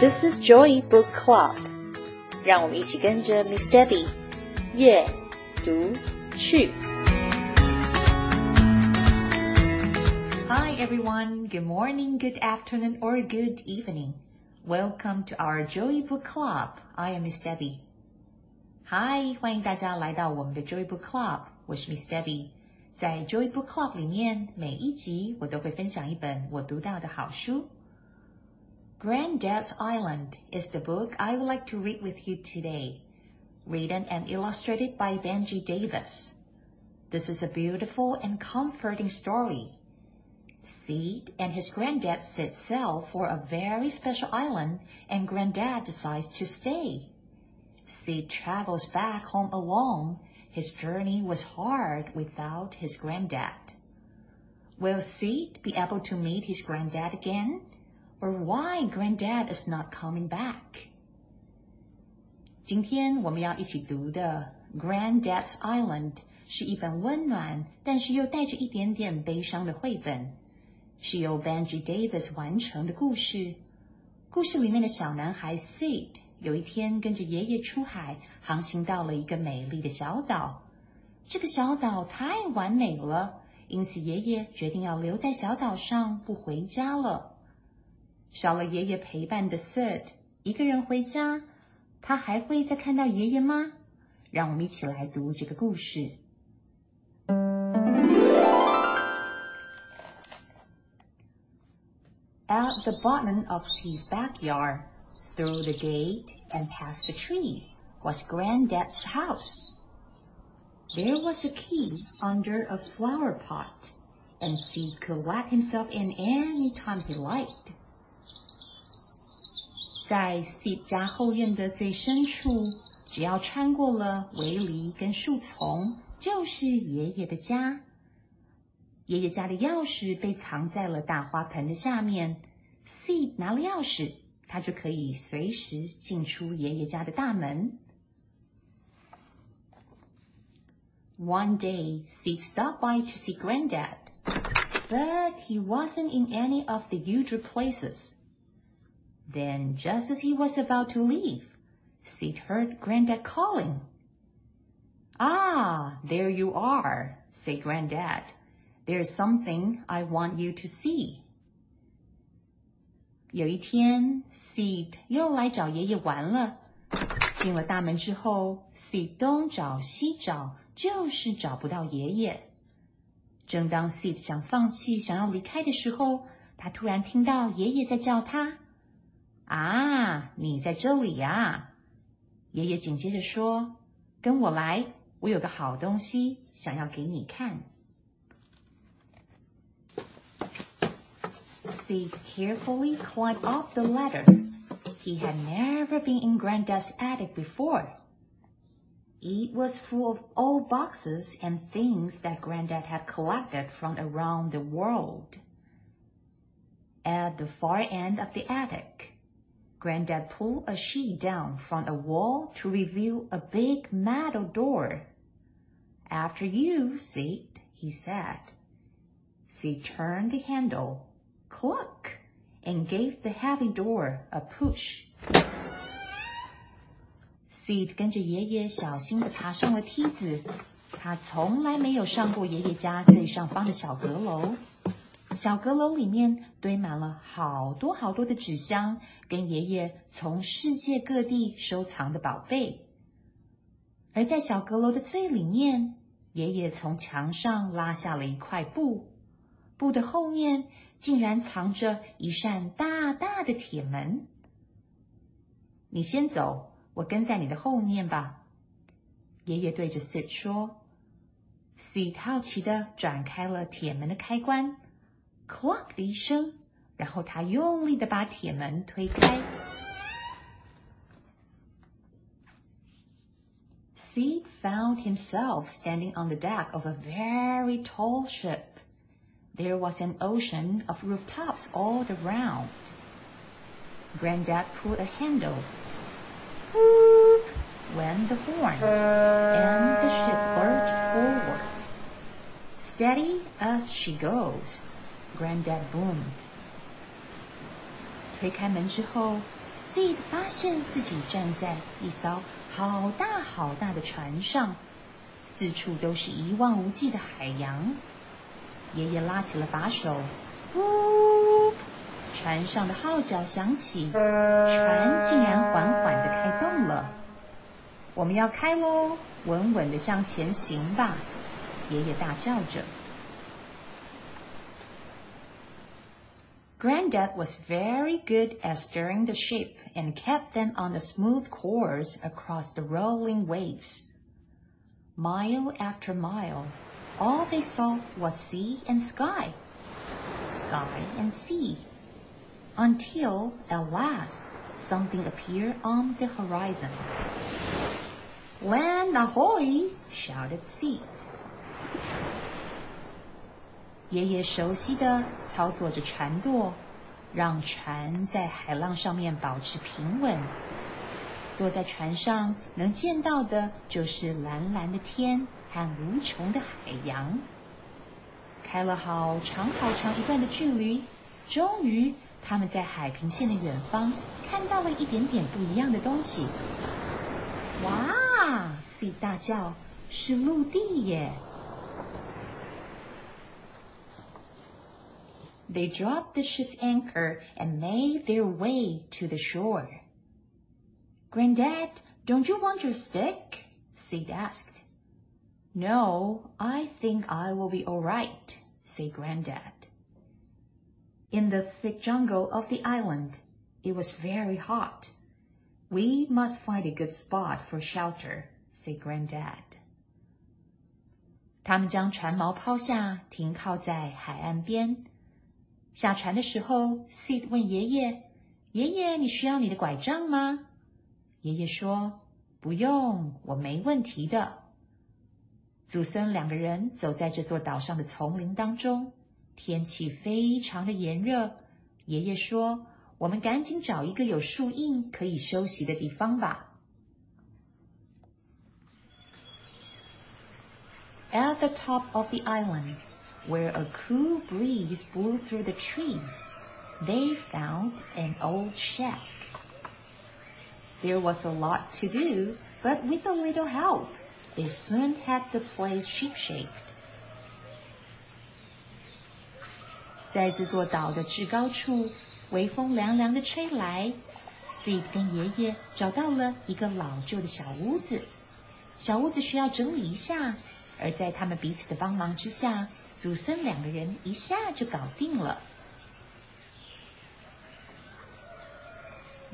This is Joy Book Club，让我们一起跟着 Miss Debbie 阅读去。Hi everyone, good morning, good afternoon, or good evening. Welcome to our Joy Book Club. I am Miss Debbie. Hi，欢迎大家来到我们的 Joy Book Club，我是 Miss Debbie。在 Joy Book Club 里面，每一集我都会分享一本我读到的好书。 Granddad's Island is the book I would like to read with you today, written and illustrated by Benji Davies. This is a beautiful and comforting story. Syd and his granddad set sail for a very special island and granddad decides to stay. Syd travels back home alone. His journey was hard without his granddad. Will Syd be able to meet his granddad again? Or why Granddad is not coming back. 今天我们要一起读的《Granddad's Island》是一本温暖但是又带着一点点悲伤的绘本，是由 Benji Davis 完成的故事。故事里面的小男孩 Sid 有一天跟着爷爷出海，航行到了一个美丽的小岛。这个小岛太完美了，因此爷爷决定要留在小岛上，不回家了。少了爷爷陪伴的 Syd 一个人回家，他还会再看到爷爷吗？让我们一起来读这个故事。At the bottom of C's backyard, through the gate and past the tree, was Granddad's house. There was a key under a flower pot, and C could let himself in any time he liked. 在 C 家后院的最深处，只要穿过了围篱跟树丛，就是爷爷的家。爷爷家的钥匙被藏在了大花盆的下面。C 拿了钥匙，他就可以随时进出爷爷家的大门。One day, C stopped by to see Granddad, but he wasn't in any of the usual places. Then, just as he was about to leave, Syd heard Grandad calling. Ah, there you are, said Grandad. There's something I want you to see. 有一天，Syd 又来找爷爷玩了。进了大门之后，Syd 东找西找，就是找不到爷爷。正当 Syd 想放弃、想要离开的时候，他突然听到爷爷在叫他。啊，你在这里呀！爷爷紧接着说：“跟我来，我有个好东西想要给你看。” Steve carefully climbed up the ladder. He had never been in Granddad's attic before. It was full of old boxes and things that Granddad had collected from around the world. At the far end of the attic, Grandad pulled a sheet down from a wall to reveal a big metal door. After you, Syd, he said. Syd turned the handle, cluck, and gave the heavy door a push. Syd 跟着爷爷小心地爬上了梯子，他从来没有上过爷爷家最上方的小阁楼。小阁楼里面堆满了好多好多的纸箱，跟爷爷从世界各地收藏的宝贝。而在小阁楼的最里面，爷爷从墙上拉下了一块布，布的后面竟然藏着一扇大大的铁门。你先走，我跟在你的后面吧。爷爷对着 Sid 说。Sid 好奇的转开了铁门的开关。clock 的一声，然后他用力的把铁门推开。Syd found himself standing on the deck of a very tall ship. There was an ocean of rooftops all around. Granddad pulled a handle. Whoop! went the horn, and the ship lurched forward, steady as she goes. Granddad Boom。推开门之后 Sid 发现自己站在一艘好大好大的船上，四处都是一望无际的海洋。爷爷拉起了把手，呜，船上的号角响起，船竟然缓缓的开动了。我们要开喽，稳稳的向前行吧！爷爷大叫着。Granddad was very good at steering the ship and kept them on a smooth course across the rolling waves. Mile after mile, all they saw was sea and sky, sky and sea, until at last something appeared on the horizon. Land ahoy! shouted Syd. 爷爷熟悉的操作着船舵，让船在海浪上面保持平稳。坐在船上能见到的就是蓝蓝的天和无穷的海洋。开了好长好长一段的距离，终于他们在海平线的远方看到了一点点不一样的东西。哇！C 大叫：“是陆地耶！” they dropped the ship's anchor and made their way to the shore. Grandad, don't you want your stick? Syd asked. No, I think I will be all right, said Grandad. In the thick jungle of the island, it was very hot. We must find a good spot for shelter, said Grandad. 他们将船锚抛下，停靠在海岸边。下船的时候，Sid 问爷爷：“爷爷，你需要你的拐杖吗？”爷爷说：“不用，我没问题的。”祖孙两个人走在这座岛上的丛林当中，天气非常的炎热。爷爷说：“我们赶紧找一个有树荫可以休息的地方吧。” At the top of the island. where a cool breeze blew through the trees, they found an old shack. There was a lot to do, but with a little help, they soon had the place shipshape. 在这座岛的至高处，微风凉凉的吹来。Sid 跟爷爷找到了一个老旧的小屋子，小屋子需要整理一下，而在他们彼此的帮忙之下， 祖孙两个人一下就搞定了。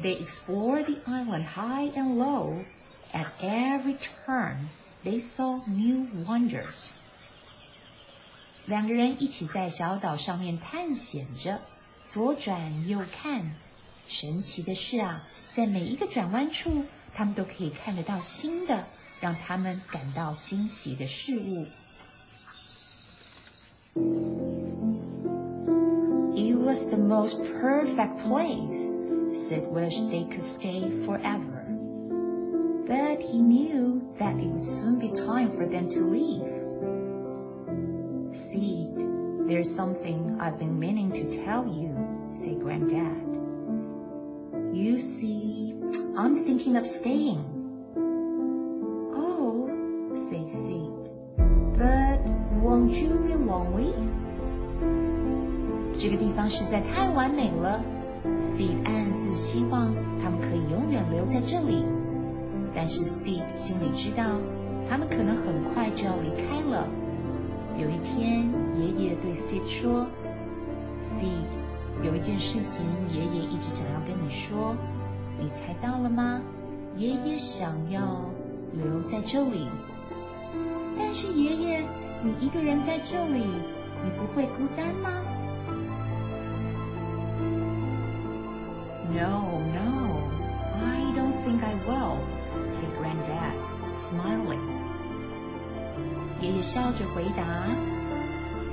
They explore the island high and low. At every turn, they saw new wonders. 两个人一起在小岛上面探险着，左转右看。神奇的是啊，在每一个转弯处，他们都可以看得到新的，让他们感到惊喜的事物。It was the most perfect place. Syd wished they could stay forever. But he knew that it would soon be time for them to leave. Syd, there's something I've been meaning to tell you, said Granddad. You see, I'm thinking of staying. Oh, said Sid, but won't you 王位这个地方实在太完美了。Seed 暗自希望他们可以永远留在这里，但是 Seed 心里知道，他们可能很快就要离开了。有一天，爷爷对 Seed 说：“Seed，有一件事情爷爷一直想要跟你说，你猜到了吗？爷爷想要留在这里，但是爷爷。”你一个人在这里，你不会孤单吗？No, no, I don't think I will," said Granddad, smiling. 爷爷笑着回答：“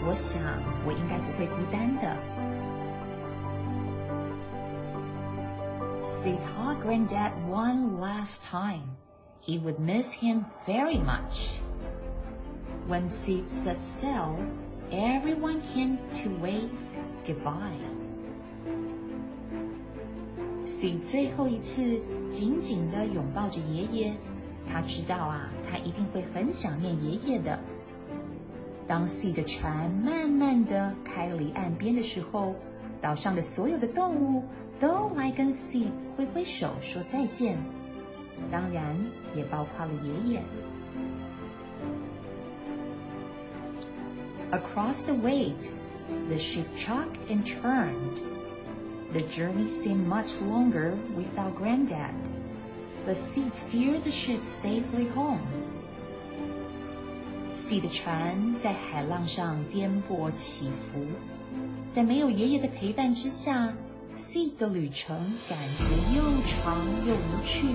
我想我应该不会孤单的。” Sid told Granddad one last time he would miss him very much. When Sid set sail, everyone came to wave goodbye.，C 最后一次紧紧地拥抱着爷爷。他知道啊，他一定会很想念爷爷的。当 sea 的船慢慢地开离岸边的时候，岛上的所有的动物都来跟 sea 挥挥手说再见，当然也包括了爷爷。Across the waves, the ship chocked and churned. The journey seemed much longer without Granddad, but Syd steered the ship safely home. Syd 的船在海浪上颠簸起伏，在没有爷爷的陪伴之下，Sid 的旅程感觉又长又无趣。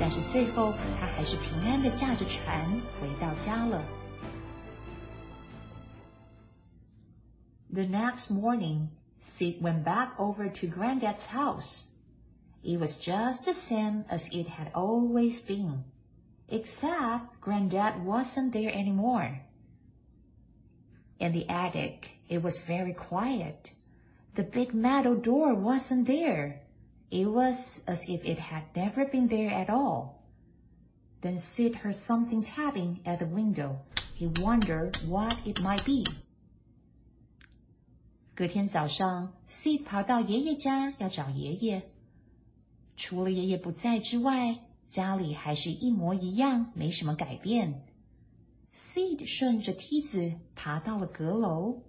但是最后，他还是平安的驾着船回到家了。The next morning, Syd went back over to Granddad's house. It was just the same as it had always been, except Granddad wasn't there anymore. In the attic, it was very quiet. The big metal door wasn't there. It was as if it had never been there at all. Then Syd heard something tapping at the window. He wondered what it might be. 隔天早上，Sid 跑到爷爷家要找爷爷。除了爷爷不在之外，家里还是一模一样，没什么改变。Seed 顺着梯子爬到了阁楼，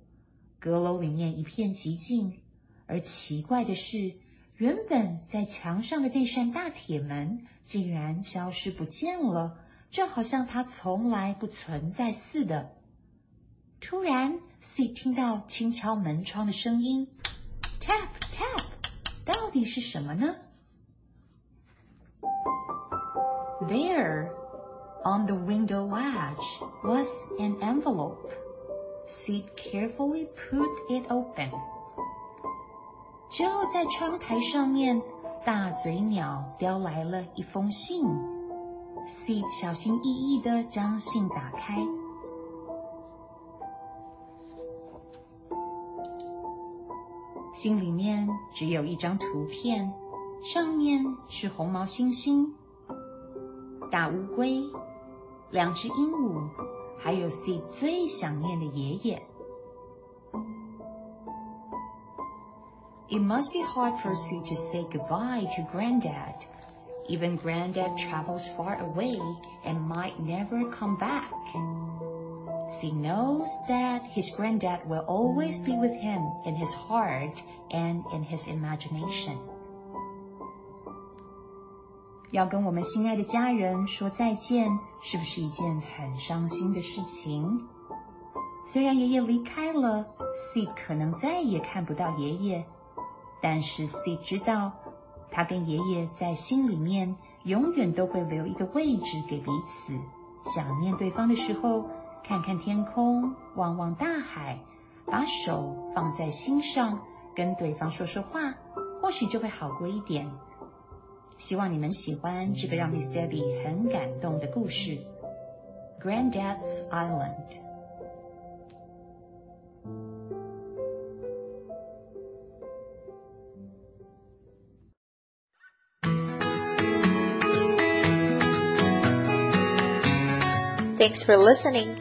阁楼里面一片寂静，而奇怪的是，原本在墙上的那扇大铁门竟然消失不见了，就好像它从来不存在似的。突然。C 听到轻敲门窗的声音，tap tap，到底是什么呢？There, on the window ledge, was an envelope. Sid carefully put it open. 就在窗台上面，大嘴鸟叼来了一封信。Sid 小心翼翼地将信打开。 信里面只有一张图片，上面是红毛猩猩、大乌龟、两只鹦鹉，还有 C 最想念的爷爷。It must be hard for C to say goodbye to Granddad. Even Granddad travels far away and might never come back. He knows that his granddad will always be with him in his heart and in his imagination. 要跟我们心爱的家人说再见，是不是一件很伤心的事情？虽然爷爷离开了，C 可能再也看不到爷爷，但是 C 知道，他跟爷爷在心里面永远都会留一个位置给彼此。想念对方的时候。看看天空，望望大海，把手放在心上，跟对方说说话，或许就会好过一点。希望你们喜欢这个让 Miss Debbie 很感动的故事，《Granddad's Island》。Thanks for listening.